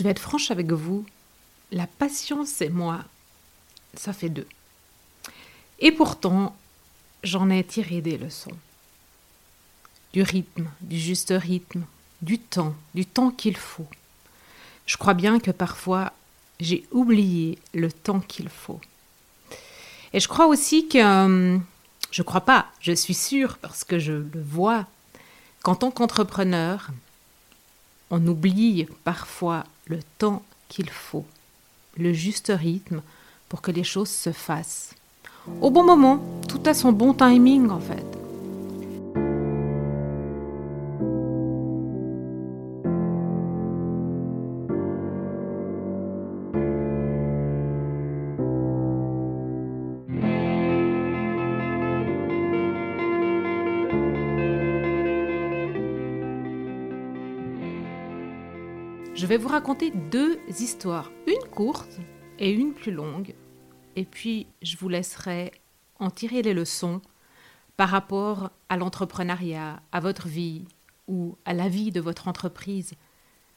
Je vais être franche avec vous, la patience et moi, ça fait deux. Et pourtant, j'en ai tiré des leçons. Du rythme, du juste rythme, du temps, du temps qu'il faut. Je crois bien que parfois, j'ai oublié le temps qu'il faut. Et je crois aussi que, hum, je crois pas, je suis sûre parce que je le vois, qu'en tant qu'entrepreneur, on oublie parfois le temps qu'il faut, le juste rythme pour que les choses se fassent. Au bon moment, tout a son bon timing en fait. Vous raconter deux histoires, une courte et une plus longue, et puis je vous laisserai en tirer les leçons par rapport à l'entrepreneuriat, à votre vie ou à la vie de votre entreprise,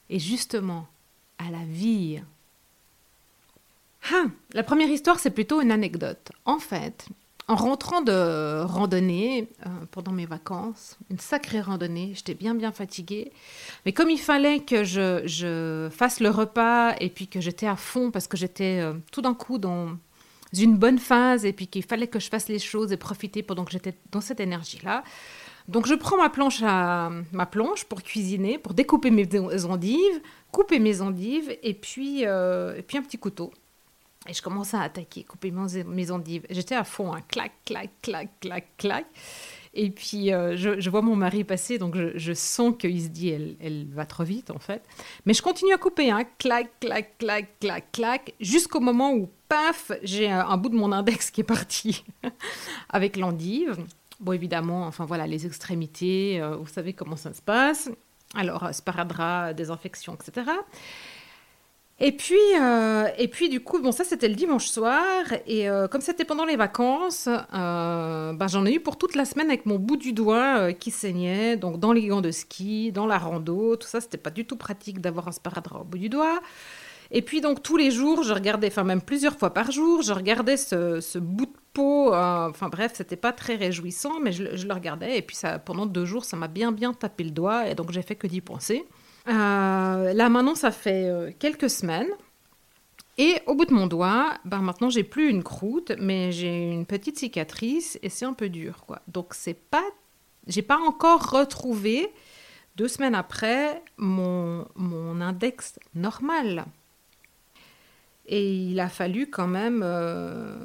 et justement à la vie. Ah, la première histoire, c'est plutôt une anecdote. En fait, en rentrant de randonnée euh, pendant mes vacances, une sacrée randonnée, j'étais bien bien fatiguée, mais comme il fallait que je, fasse le repas et puis que j'étais à fond parce que j'étais euh, tout d'un coup dans une bonne phase et puis qu'il fallait que je fasse les choses et profiter pendant que j'étais dans cette énergie-là. Donc je prends ma planche ma planche pour cuisiner, pour découper mes endives, couper mes endives et puis, euh, et puis un petit couteau. Et je commence à attaquer, couper mes endives. J'étais à fond, hein. clac, clac, clac, clac, clac. Et puis, euh, je, vois mon mari passer, donc je, sens qu'il se dit, elle, va trop vite, en fait. Mais je continue à couper, hein, clac, clac, clac, clac, clac, jusqu'au moment où, paf, j'ai un, bout de mon index qui est parti avec l'endive. Bon, évidemment, enfin voilà, les extrémités, euh, vous savez comment ça se passe. Alors, sparadrap, désinfection, etc. Et puis, euh, et puis du coup, bon, ça c'était le dimanche soir. Et euh, comme c'était pendant les vacances, euh, ben, j'en ai eu pour toute la semaine avec mon bout du doigt qui saignait. Donc dans les gants de ski, dans la rando, tout ça, c'était pas du tout pratique d'avoir un sparadrap au bout du doigt. Et puis donc tous les jours, je regardais, enfin même plusieurs fois par jour, je regardais ce, bout de peau. enfin bref, c'était pas très réjouissant, mais je, je, le regardais. Et puis ça, pendant deux jours, ça m'a bien bien tapé le doigt. Et donc j'ai fait que d'y penser. Euh, là maintenant, ça fait euh, quelques semaines. Et au bout de mon doigt, ben maintenant j'ai plus une croûte, mais j'ai une petite cicatrice et c'est un peu dur, quoi. Donc c'est pas, j'ai pas encore retrouvé deux semaines après mon, index normal. Et il a fallu quand même euh,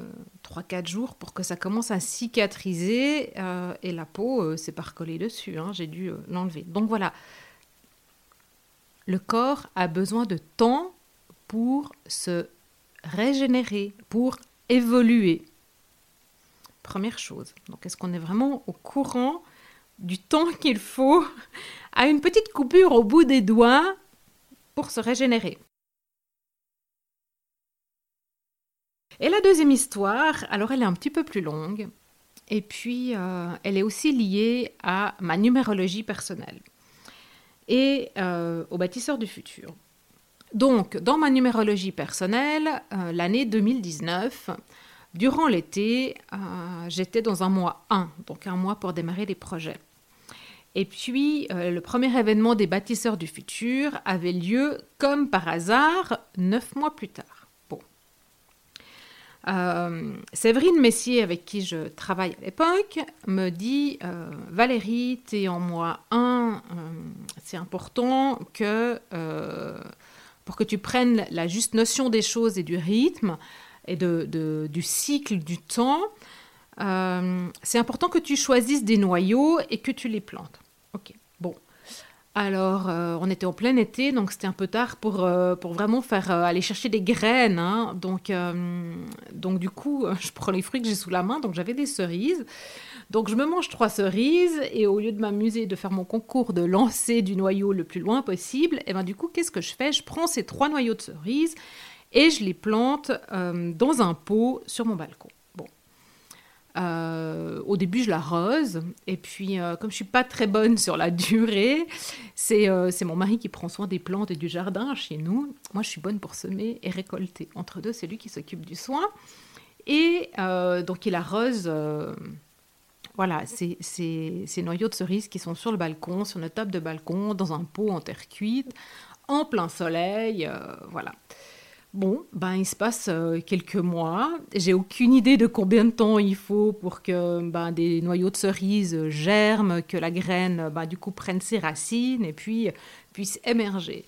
3-4 jours pour que ça commence à cicatriser euh, et la peau s'est pas recollée dessus. Hein, j'ai dû l'enlever. Donc voilà, le corps a besoin de temps pour se régénérer, pour évoluer. Première chose. Donc, est-ce qu'on est vraiment au courant du temps qu'il faut à une petite coupure au bout des doigts pour se régénérer? Et la deuxième histoire, alors elle est un petit peu plus longue, et puis euh, elle est aussi liée à ma numérologie personnelle et euh, au bâtisseur du futur. Donc, dans ma numérologie personnelle, euh, l'année 2019, durant l'été, euh, j'étais dans un mois 1, donc un mois pour démarrer les projets. Et puis, le premier événement des bâtisseurs du futur avait lieu, comme par hasard, neuf mois plus tard. Euh, Séverine Messier, avec qui je travaille à l'époque, me dit euh, Valérie, tu es en moi un, euh, c'est important que pour que tu prennes la juste notion des choses et du rythme et de, du cycle du temps, c'est important que tu choisisses des noyaux et que tu les plantes. Ok, bon. Alors, euh, on était en plein été, donc c'était un peu tard pour, euh, vraiment faire euh, aller chercher des graines. Hein. Donc, donc, du coup, je prends les fruits que j'ai sous la main. Donc, j'avais des cerises. Donc, je me mange trois cerises et au lieu de m'amuser de faire mon concours de lancer du noyau le plus loin possible, et eh ben du coup, qu'est-ce que je fais? Je prends ces trois noyaux de cerises et je les plante dans un pot sur mon balcon. Euh, au début, je l'arrose. Et puis, euh, comme je suis pas très bonne sur la durée, c'est c'est mon mari qui prend soin des plantes et du jardin chez nous. Moi, je suis bonne pour semer et récolter. Entre deux, c'est lui qui s'occupe du soin. Et donc, il arrose voilà, ces, noyaux de cerises qui sont sur le balcon, sur notre table de balcon, dans un pot en terre cuite, en plein soleil, euh, voilà. Bon, ben il se passe euh, quelques mois. J'ai aucune idée de combien de temps il faut pour que ben, des noyaux de cerises germent, que la graine ben, du coup prenne ses racines et puis puisse émerger.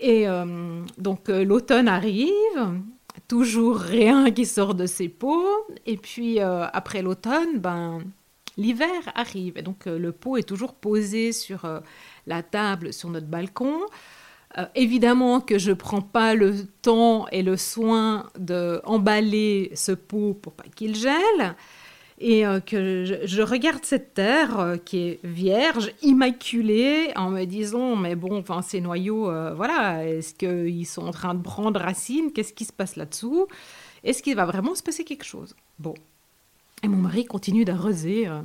Et euh, donc l'automne arrive, toujours rien qui sort de ces pots. Et puis après l'automne, ben L'hiver arrive et donc euh, le pot est toujours posé sur euh, la table sur notre balcon. Euh, évidemment que je ne prends pas le temps et le soin d'emballer ce pot pour pas qu'il gèle et que je, regarde cette terre qui est vierge, immaculée, en me disant mais bon, ces noyaux, voilà, est-ce qu'ils sont en train de prendre racine? Qu'est-ce qui se passe là-dessous? Est-ce qu'il va vraiment se passer quelque chose? Bon, et mon mari continue d'arroser euh,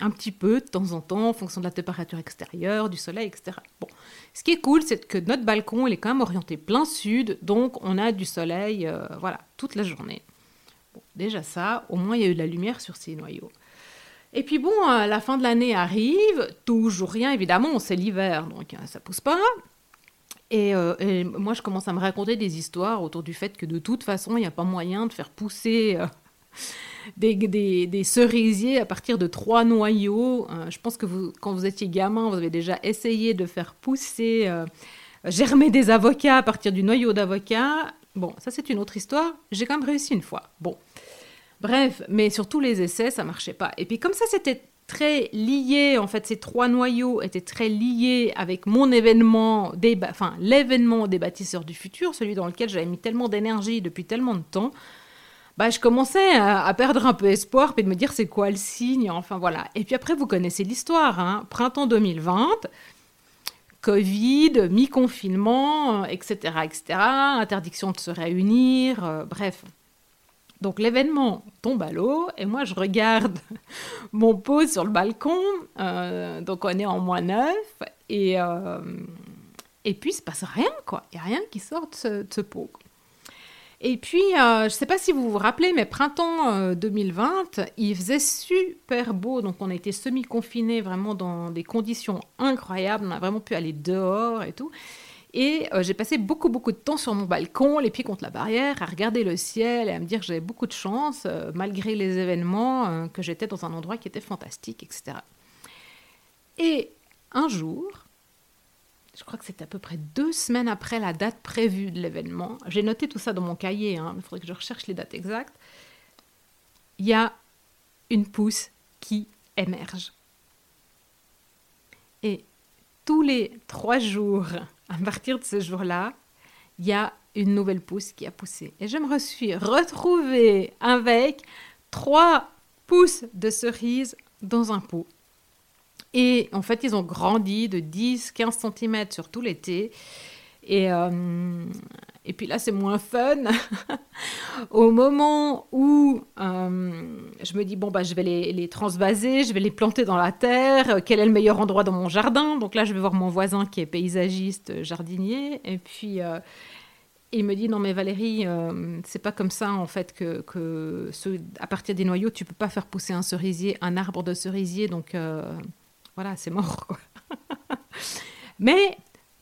un petit peu de temps en temps en fonction de la température extérieure, du soleil, etc. Bon, ce qui est cool, c'est que notre balcon, il est quand même orienté plein sud, donc on a du soleil, euh, voilà, toute la journée. Bon, déjà ça, au moins il y a eu de la lumière sur ces noyaux. Et puis bon, euh, la fin de l'année arrive, toujours rien évidemment, c'est l'hiver, donc ça pousse pas. Et, et, moi, je commence à me raconter des histoires autour du fait que de toute façon, il n'y a pas moyen de faire pousser des, cerisiers à partir de trois noyaux. Euh, je pense que vous, quand vous étiez gamin, vous avez déjà essayé de faire pousser, euh, germer des avocats à partir du noyau d'avocat. Bon, ça c'est une autre histoire. J'ai quand même réussi une fois. Bon. Bref, mais sur tous les essais, ça marchait pas. Et puis comme ça, c'était très lié, en fait, ces trois noyaux étaient très liés avec mon événement, enfin l'événement des bâtisseurs du futur, celui dans lequel j'avais mis tellement d'énergie depuis tellement de temps bah, je commençais à, perdre un peu espoir, puis de me dire c'est quoi le signe, enfin voilà. Et puis après, vous connaissez l'histoire, hein. printemps 2020, Covid, mi-confinement, etc., etc., interdiction de se réunir, euh, bref. Donc l'événement tombe à l'eau et moi je regarde mon pot sur le balcon, euh, donc on est en moins neuf et, euh, et puis il se passe rien quoi, il n'y a rien qui sort de ce pot. Et puis, euh, je ne sais pas si vous vous rappelez, mais printemps 2020, euh, il faisait super beau. Donc, on a été semi-confinés vraiment dans des conditions incroyables. On a vraiment pu aller dehors et tout. Et euh, j'ai passé beaucoup, beaucoup de temps sur mon balcon, les pieds contre la barrière, à regarder le ciel et à me dire que j'avais beaucoup de chance, malgré les événements, que j'étais dans un endroit qui était fantastique, etc. Et un jour, je crois que c'est à peu près deux semaines après la date prévue de l'événement. J'ai noté tout ça dans mon cahier, hein, il faudrait que je recherche les dates exactes. Il y a une pousse qui émerge. Et tous les trois jours, à partir de ce jour-là, il y a une nouvelle pousse qui a poussé. Et je me suis retrouvée avec trois pousses de cerises dans un pot. Et en fait, ils ont grandi de 10-15 cm sur tout l'été. Et, euh, et puis là, c'est moins fun. Au moment où euh, je me dis, bon, bah, je vais les, les, transvaser, je vais les planter dans la terre, quel est le meilleur endroit dans mon jardin? Donc là, je vais voir mon voisin qui est paysagiste, jardinier. Et puis, euh, il me dit, non, mais Valérie, c'est pas comme ça, en fait, que, que à partir des noyaux, tu peux pas faire pousser un cerisier, un arbre de cerisier. Donc voilà, c'est mort. Mais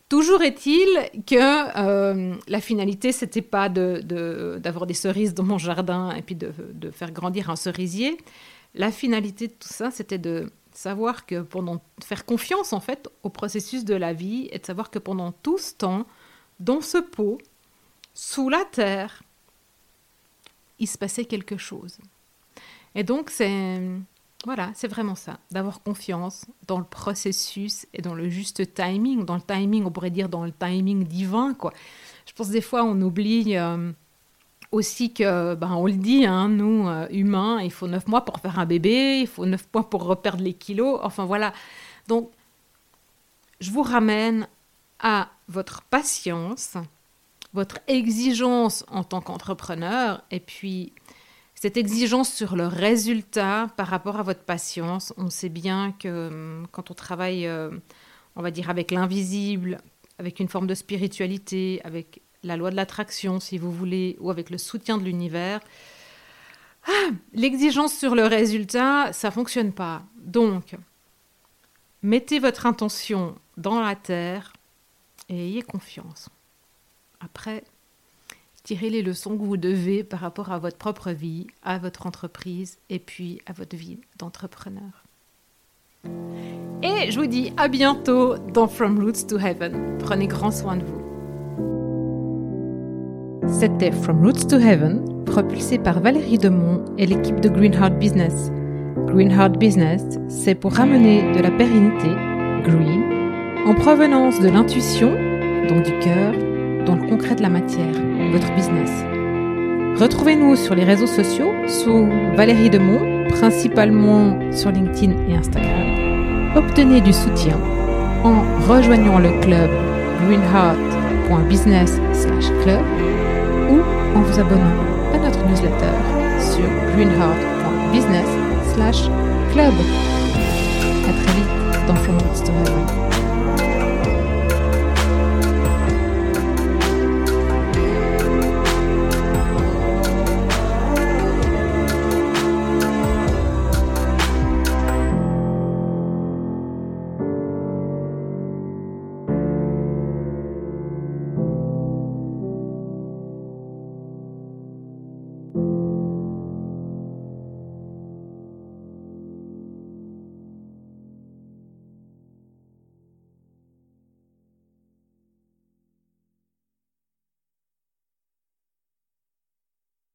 toujours est-il que euh, la finalité, c'était pas d'avoir des cerises dans mon jardin et puis de, faire grandir un cerisier. La finalité de tout ça, c'était de savoir que pendant faire confiance en fait au processus de la vie et de savoir que pendant tout ce temps, dans ce pot, sous la terre, il se passait quelque chose. Et donc c'est voilà, c'est vraiment ça, d'avoir confiance dans le processus et dans le juste timing. Dans le timing, on pourrait dire dans le timing divin, quoi. Je pense des fois on oublie euh, aussi que, ben, on le dit, hein, nous, euh, humains, il faut neuf mois pour faire un bébé, il faut neuf mois pour reperdre les kilos. Enfin voilà. Donc, je vous ramène à votre patience, votre exigence en tant qu'entrepreneur, et puis cette exigence sur le résultat par rapport à votre patience. On sait bien que hum, quand on travaille, euh, on va dire, avec l'invisible, avec une forme de spiritualité, avec la loi de l'attraction, si vous voulez, ou avec le soutien de l'univers, ah, l'exigence sur le résultat, ça fonctionne pas. Donc, mettez votre intention dans la terre et ayez confiance. Après, tirez les leçons que vous devez par rapport à votre propre vie, à votre entreprise et puis à votre vie d'entrepreneur. Et je vous dis à bientôt dans From Roots to Heaven. Prenez grand soin de vous. C'était From Roots to Heaven, propulsé par Valérie Demont et l'équipe de Greenheart Business. Greenheart Business, c'est pour ramener de la pérennité, green, en provenance de l'intuition, donc du cœur, dans le concret de la matière, votre business. Retrouvez-nous sur les réseaux sociaux sous Valérie Demont, principalement sur LinkedIn et Instagram. Obtenez du soutien en rejoignant le club greenheart.business/club ou en vous abonnant à notre newsletter sur greenheart.business/club. À très vite dans From Story.